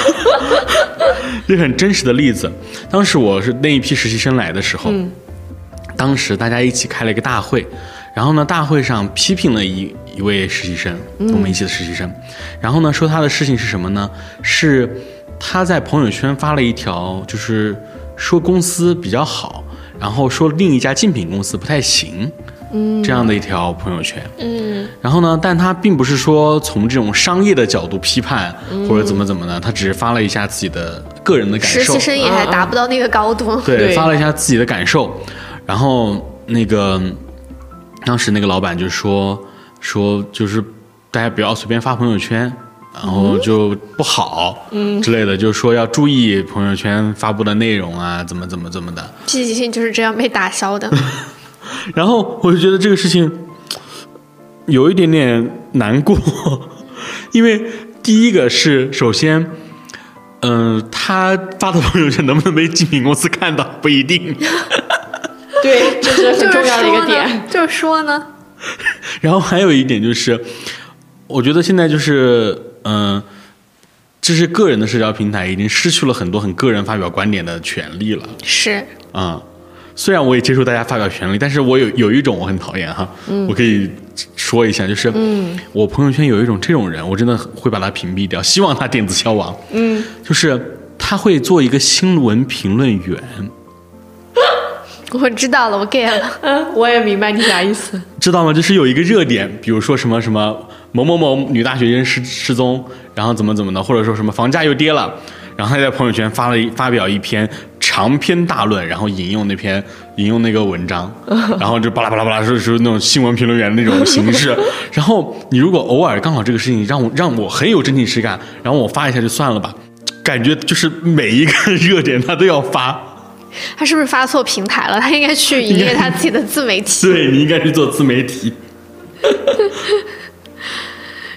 一个很真实的例子，当时我是那一批实习生来的时候，当时大家一起开了一个大会，然后呢，大会上批评了一一位实习生，我们一起的实习生。然后呢，说他的事情是什么呢？是他在朋友圈发了一条，就是说公司比较好，然后说另一家竞品公司不太行。这样的一条朋友圈，嗯，然后呢，但他并不是说从这种商业的角度批判或者怎么怎么的，他只是发了一下自己的个人的感受实习，生也还达不到那个高度。对，对发了一下自己的感受，然后那个当时那个老板就说说就是大家不要随便发朋友圈，然后就不好，嗯之类的，就是说要注意朋友圈发布的内容啊，怎么怎么怎么的。积极性就是这样被打消的。然后我就觉得这个事情有一点点难过，因为第一个是首先。嗯，他发的朋友圈能不能被竞品公司看到不一定。对，这是就是很重要的一个说点呢。，就是说呢，然后还有一点就是，我觉得现在就是，嗯、这是个人的社交平台，已经失去了很多很个人发表观点的权利了。是啊、虽然我也接受大家发表权利，但是我有有一种我很讨厌哈，我可以说一下，就是，我朋友圈有一种这种人，我真的会把他屏蔽掉，希望他电子消亡。嗯，就是他会做一个新闻评论员，我知道了，我 get 了。嗯，我也明白你啥意思。知道吗？就是有一个热点，比如说什么什么某某某女大学生失失踪，然后怎么怎么的，或者说什么房价又跌了，然后他在朋友圈发了一发表一篇长篇大论，然后引用那篇引用那个文章，然后就巴拉巴拉巴拉说说那种新闻评论员的那种形式。然后你如果偶尔刚好这个事情让我让我很有真情实感，然后我发一下就算了吧，感觉就是每一个热点他都要发。他是不是发错平台了？他应该去 营业他自己的自媒体。对你应该去做自媒体。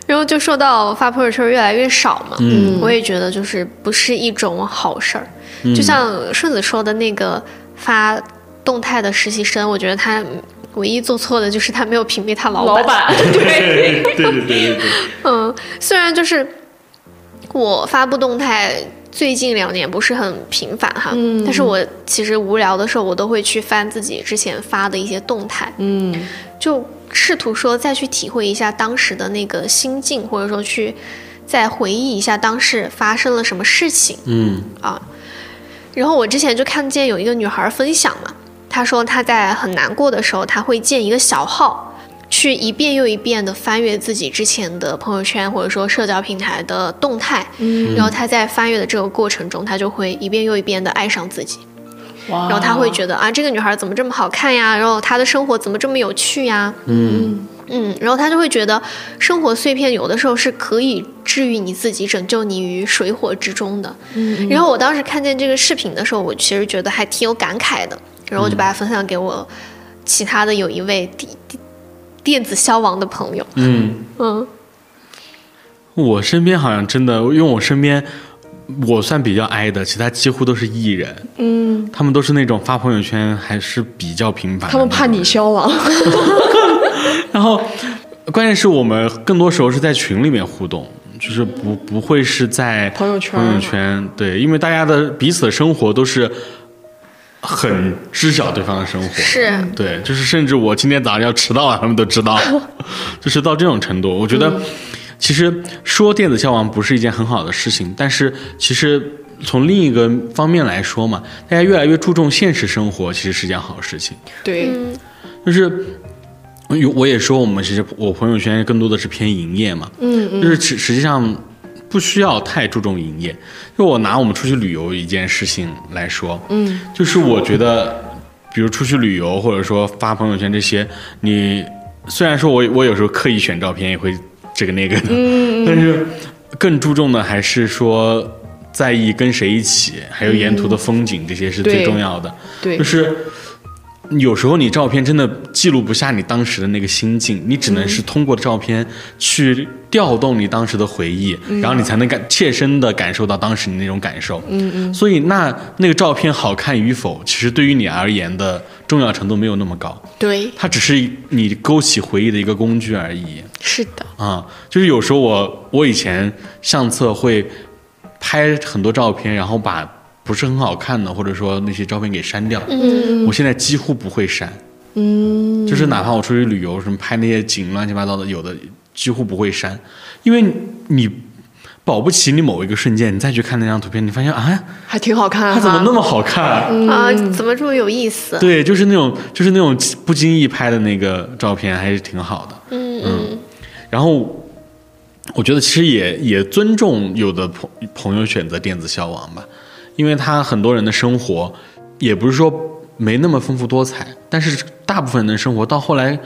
然后就说到发朋友圈越来越少嘛，嗯，我也觉得就是不是一种好事儿。就像顺子说的那个发动态的实习生，我觉得他唯一做错的就是他没有屏蔽他老老板，对对对对对对。嗯，虽然就是我发布动态最近两年不是很频繁哈，嗯。但是我其实无聊的时候，我都会去翻自己之前发的一些动态，嗯，就试图说再去体会一下当时的那个心境，或者说去再回忆一下当时发生了什么事情。嗯。啊。然后我之前就看见有一个女孩分享嘛，她说她在很难过的时候，她会建一个小号，去一遍又一遍的翻阅自己之前的朋友圈或者说社交平台的动态，嗯，然后他在翻阅的这个过程中，他就会一遍又一遍的爱上自己，哇。然后他会觉得啊，这个女孩怎么这么好看呀？然后她的生活怎么这么有趣呀？嗯。嗯，然后他就会觉得生活碎片有的时候是可以治愈你自己，拯救你于水火之中的。嗯，然后我当时看见这个视频的时候，我其实觉得还挺有感慨的，然后我就把它分享给我其他的有一位电电电子消亡的朋友。嗯，嗯我身边好像真的，因为我身边我算比较挨的，其他几乎都是艺人。嗯，他们都是那种发朋友圈还是比较频繁的。他们怕你消亡，然后，关键是我们更多时候是在群里面互动，就是不不会是在朋友圈朋友圈对，因为大家的彼此的生活都是很知晓对方的生活。是，对，就是甚至我今天早上要迟到了，他们都知道，就是到这种程度。我觉得，其实说电子消亡不是一件很好的事情，但是其实从另一个方面来说嘛，大家越来越注重现实生活，其实是件好事情。对，嗯就是有我也说，我们其实我朋友圈更多的是偏营业嘛，嗯嗯，就是实实际上不需要太注重营业。就我拿我们出去旅游一件事情来说，嗯，就是我觉得，比如出去旅游或者说发朋友圈这些，你虽然说我我有时候刻意选照片也会这个那个的，嗯但是更注重的还是说在意跟谁一起，还有沿途的风景，这些是最重要的。对就，是有时候你照片真的记录不下你当时的那个心境，你只能是通过照片去调动你当时的回忆，然后你才能感切身的感受到当时你那种感受。嗯嗯。所以那那个照片好看与否，其实对于你而言的重要程度没有那么高，对，它只是你勾起回忆的一个工具而已。是的，啊、就是有时候我我以前相册会拍很多照片，然后把不是很好看的或者说那些照片给删掉。嗯，我现在几乎不会删。嗯，就是哪怕我出去旅游，什么拍那些景乱七八糟的，有的几乎不会删，因为你保不齐你某一个瞬间，你再去看那张图片，你发现啊，还挺好看哈。它怎么那么好看？啊，怎么这么有意思？对，就是那种就是那种不经意拍的那个照片，还是挺好的。嗯嗯然后我觉得其实也也尊重有的朋朋友选择电子消亡吧，因为他很多人的生活也不是说没那么丰富多彩，但是大部分人的生活到后来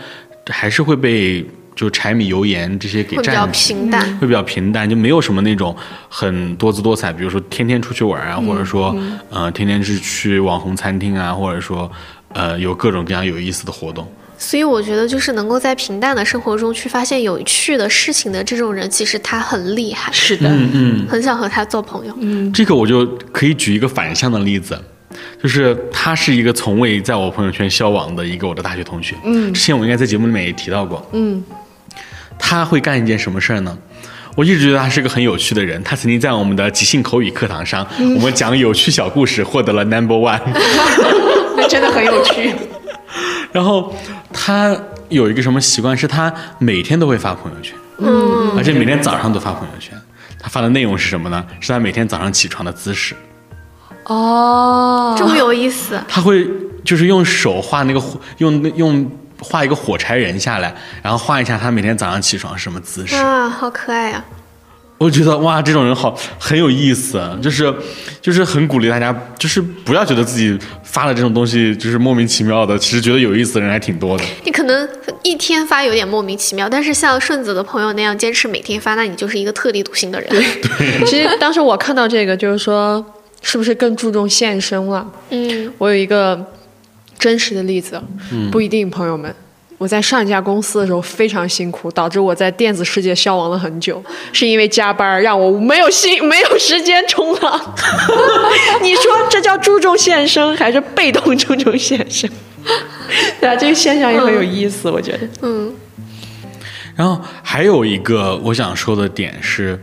还是会被就柴米油盐这些给占会比较。平淡。会比较平淡，就没有什么那种很多姿多彩，比如说天天出去玩啊，或者说呃天天是去网红餐厅啊，或者说呃有各种各样有意思的活动。所以我觉得，就是能够在平淡的生活中去发现有趣的事情的这种人，其实他很厉害，是的，嗯嗯，很想和他做朋友。嗯这个我就可以举一个反向的例子，就是他是一个从未在我朋友圈消亡的一个我的大学同学。嗯，之前我应该在节目里面也提到过。嗯，他会干一件什么事儿呢？我一直觉得他是个很有趣的人。他曾经在我们的即兴口语课堂上，我们讲有趣小故事，获得了 number one。那真的很有趣。然后他有一个什么习惯，是他每天都会发朋友圈，嗯，而且每天早上都发朋友圈。他发的内容是什么呢？是他每天早上起床的姿势。哦，这么有意思。他会就是用手画那个火，用用画一个火柴人下来，然后画一下他每天早上起床是什么姿势。啊，好可爱呀、我觉得哇，这种人好很有意思，啊就是就是很鼓励大家，就是不要觉得自己发了这种东西就是莫名其妙的，其实觉得有意思的人还挺多的。你可能一天发有点莫名其妙，但是像顺子的朋友那样坚持每天发，那你就是一个特立独行的人。对其实当时我看到这个，就是说，是不是更注重现身了？嗯我有一个真实的例子，不一定，朋友们。我在上一家公司的时候非常辛苦，导致我在电子世界消亡了很久，是因为加班让我没有心没有时间冲浪。你说这叫注重现身，还是被动注重现身？对啊，这个现象也很有意思，我觉得。嗯然后还有一个我想说的点是，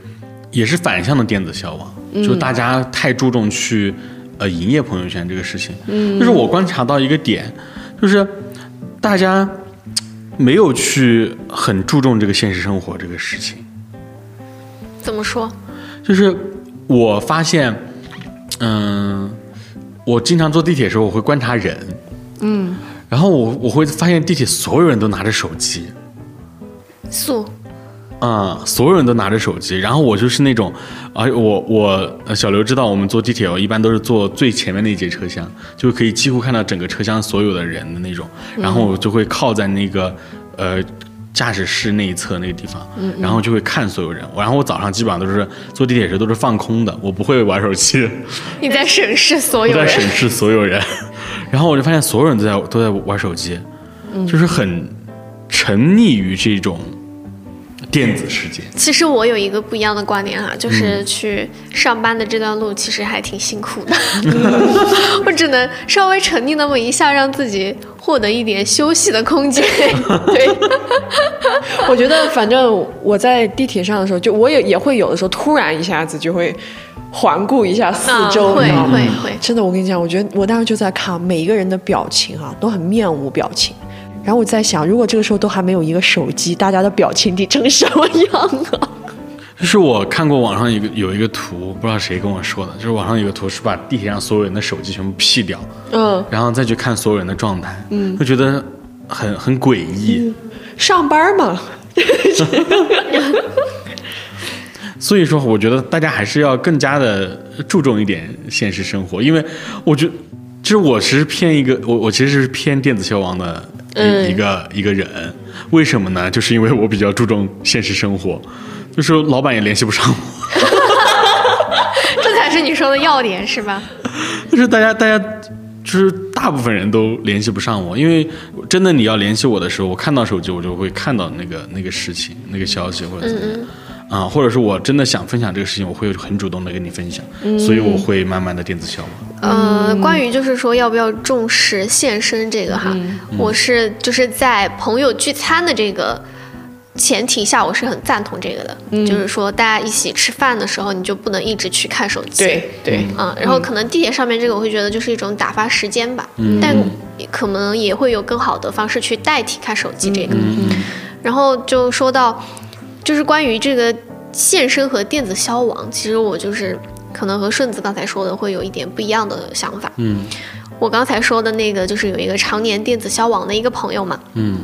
也是反向的电子消亡，就大家太注重去呃营业朋友圈这个事情。嗯，就是我观察到一个点，就是大家没有去很注重这个现实生活这个事情。怎么说？就是我发现，嗯，我经常坐地铁的时候，我会观察人，嗯，然后我我会发现地铁所有人都拿着手机，素啊、所有人都拿着手机，然后我就是那种，而、我我呃小刘知道，我们坐地铁，我一般都是坐最前面那一节车厢，就可以几乎看到整个车厢所有的人的那种，然后我就会靠在那个呃驾驶室那一侧那个地方，然后就会看所有人，然后我早上基本上都是坐地铁时都是放空的，我不会玩手机，你在审视所有人在审视所有人，然后我就发现所有人都在都在玩手机，就是很沉溺于这种电子世界。其实我有一个不一样的观点哈，嗯就是去上班的这段路其实还挺辛苦的，我只能稍微沉溺那么一下，让自己获得一点休息的空间。对，我觉得反正我在地铁上的时候，就我也也会有的时候突然一下子就会环顾一下四周，啊会？会会真的，我跟你讲，我觉得我当时就在看每一个人的表情啊，都很面无表情。然后我在想，如果这个时候都还没有一个手机，大家的表情得成什么样啊？就是我看过网上一个有一个图，不知道谁跟我说的，就是网上有个图是把地铁上所有人的手机全部 P 掉，嗯，然后再去看所有人的状态，嗯，就觉得很很诡异。上班嘛，所以说，我觉得大家还是要更加的注重一点现实生活，因为我觉得，就是我其实偏一个，我我其实是偏电子消亡的一、嗯一个一个人。为什么呢？就是因为我比较注重现实生活，就是老板也联系不上我，这才是你说的要点是吧？就是大家大家。就是大部分人都联系不上我，因为真的你要联系我的时候，我看到手机我就会看到那个那个事情、那个消息或者怎么样。啊，或者是我真的想分享这个事情，我会很主动的跟你分享，所以我会慢慢的电子消亡。呃，关于就是说要不要重视现身这个哈，我是就是在朋友聚餐的这个前提下，我是很赞同这个的。就是说大家一起吃饭的时候，你就不能一直去看手机。对对，嗯，然后可能地铁上面这个，我会觉得就是一种打发时间吧。但可能也会有更好的方式去代替看手机这个。嗯然后就说到，就是关于这个现身和电子消亡，其实我就是可能和顺子刚才说的会有一点不一样的想法。嗯我刚才说的那个就是有一个常年电子消亡的一个朋友嘛，嗯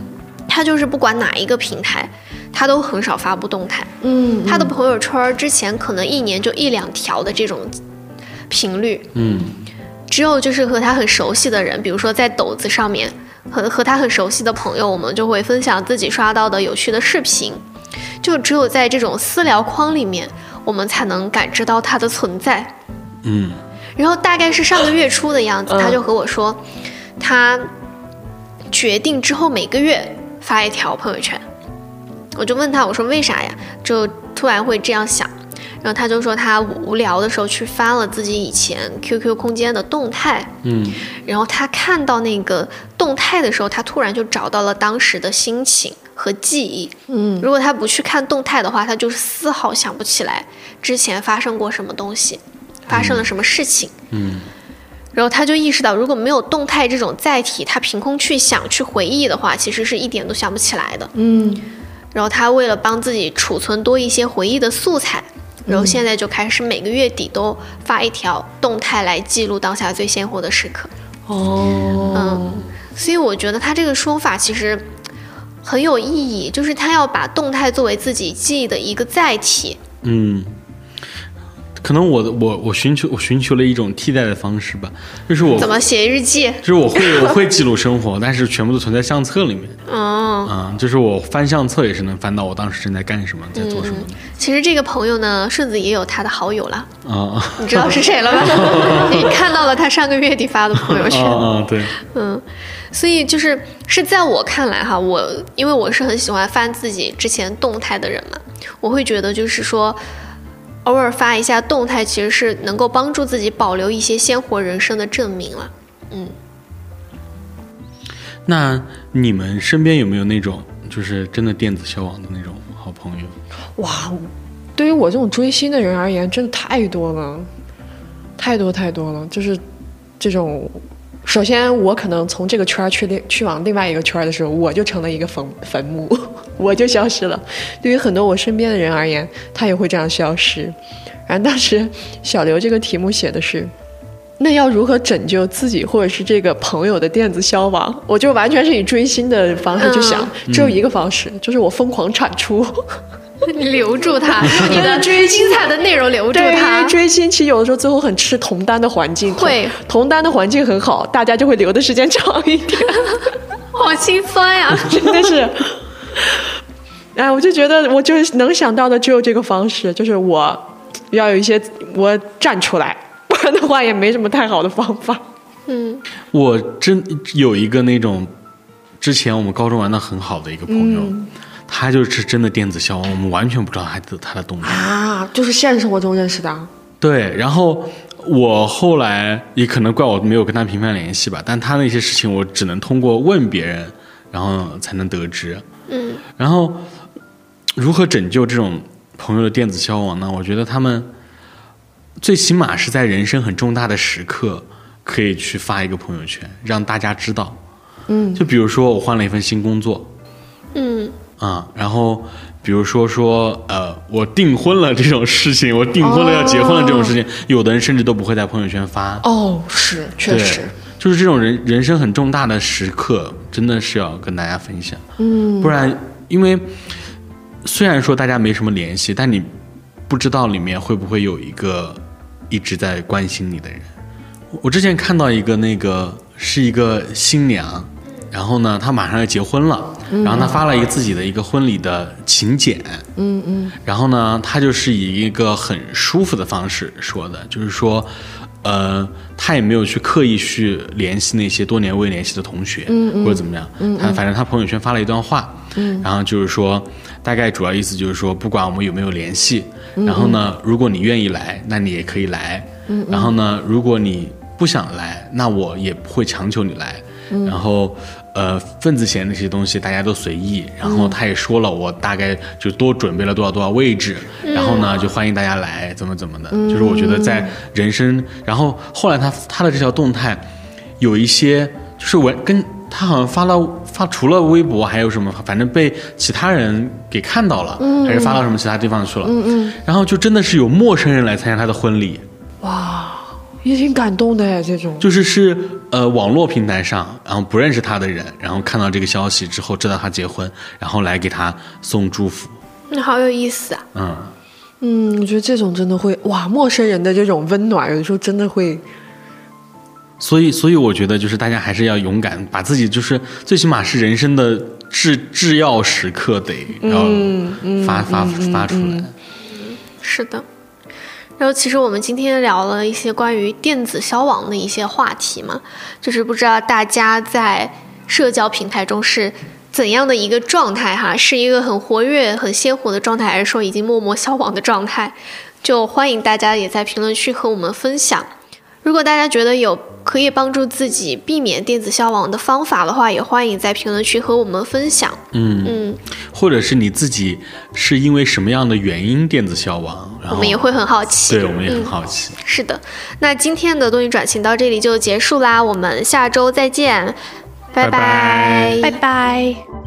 他就是不管哪一个平台，他都很少发布动态。嗯，他的朋友圈之前可能一年就一两条的这种频率，嗯只有就是和他很熟悉的人，比如说在抖子上面，和和他很熟悉的朋友，我们就会分享自己刷到的有趣的视频。就只有在这种私聊框里面，我们才能感知到他的存在。嗯然后大概是上个月初的样子，嗯他就和我说，他决定之后每个月发一条朋友圈。我就问他，我说为啥呀？就突然会这样想。然后他就说他无聊的时候去翻了自己以前 QQ 空间的动态，嗯然后他看到那个动态的时候，他突然就找到了当时的心情和记忆。嗯如果他不去看动态的话，他就是丝毫想不起来之前发生过什么东西，发生了什么事情。嗯然后他就意识到，如果没有动态这种载体，他凭空去想、去回忆的话，其实是一点都想不起来的。嗯然后他为了帮自己储存多一些回忆的素材，然后现在就开始每个月底都发一条动态来记录当下最鲜活的时刻。哦，嗯所以我觉得他这个说法其实很有意义，就是他要把动态作为自己记忆的一个载体。嗯，可能我的我我寻求我寻求了一种替代的方式吧，就是我怎么写日记？就是我会我会记录生活，但是全部都存在相册里面。嗯，啊、就是我翻相册也是能翻到我当时正在干什么，在做什么的。其实这个朋友呢，顺子也有他的好友了，啊你知道是谁了吗？你看到了他上个月底发的朋友啊圈。啊！对，嗯，所以就是是在我看来哈，我因为我是很喜欢翻自己之前动态的人嘛，我会觉得就是说，偶尔发一下动态，其实是能够帮助自己保留一些鲜活人生的证明了。嗯那你们身边有没有那种就是真的电子消亡的那种好朋友？哇，对于我这种追星的人而言，真的太多了，太多太多了。就是这种，首先我可能从这个圈儿去另去往另外一个圈儿的时候，我就成了一个坟坟墓，我就消失了。对于很多我身边的人而言，他也会这样消失。然后当时小刘这个题目写的是。那要如何拯救自己或者是这个朋友的电子消亡？我就完全是以追星的方式去想，只有一个方式，就是我疯狂产出。留住他，用你的追精彩的内容留住他。追星其实有的时候最后很吃同单的环境，会同同单的环境很好，大家就会留的时间 长一点，好心酸呀！真的是。哎，我就觉得我就是能想到的只有这个方式，就是我要有一些我站出来，不然的话也没什么太好的方法。嗯我真有一个那种之前我们高中玩的很好的一个朋友，他就是真的电子消亡，我们完全不知道他的他的动态。啊，就是现实生活中认识的。对，然后我后来也可能怪我没有跟他频繁联系吧，但他那些事情我只能通过问别人，然后才能得知。嗯然后如何拯救这种朋友的电子消亡呢？我觉得他们最起码是在人生很重大的时刻，可以去发一个朋友圈，让大家知道。嗯就比如说我换了一份新工作嗯啊、然后比如说说呃我订婚了这种事情，我订婚了要结婚了这种事情，有的人甚至都不会在朋友圈发。哦，是，确实，就是这种人人生很重大的时刻，真的是要跟大家分享。嗯，不然，因为虽然说大家没什么联系，但你不知道里面会不会有一个一直在关心你的人。我之前看到一个那个是一个新娘，然后呢，她马上要结婚了，然后她发了一个自己的一个婚礼的请柬，嗯嗯然后呢，她就是以一个很舒服的方式说的，就是说，呃，他也没有去刻意去联系那些多年未联系的同学，或者怎么样，他反正他朋友圈发了一段话，然后就是说，大概主要意思就是说，不管我们有没有联系，然后呢，如果你愿意来，那你也可以来，然后呢，如果你不想来，那我也不会强求你来，然后。呃，份子钱那些东西大家都随意，然后他也说了，我大概就多准备了多少多少位置，然后呢就欢迎大家来，怎么怎么的，就是我觉得在人生，然后后来他他的这条动态有一些就是我跟他好像发了发除了微博还有什么，反正被其他人给看到了，还是发到什么其他地方去了。嗯嗯。然后就真的是有陌生人来参加他的婚礼，也挺感动的哎，这种就是是呃网络平台上，然后不认识他的人，然后看到这个消息之后知道他结婚，然后来给他送祝福。那好有意思啊！嗯，嗯，我觉得这种真的会哇，陌生人的这种温暖，有的时候真的会所以所以我觉得就是大家还是要勇敢，把自己就是最起码是人生的至至要时刻得要发、发发出来。是的。然后，其实我们今天聊了一些关于电子消亡的一些话题嘛，就是不知道大家在社交平台中是怎样的一个状态哈？是一个很活跃、很鲜活的状态，还是说已经默默消亡的状态？就欢迎大家也在评论区和我们分享。如果大家觉得有可以帮助自己避免电子消亡的方法的话，也欢迎在评论区和我们分享。嗯嗯，或者是你自己是因为什么样的原因电子消亡，然后我们也会很好奇。对我们也很好奇。是的，那今天的东西转型到这里就结束啦，我们下周再见，拜拜拜拜拜。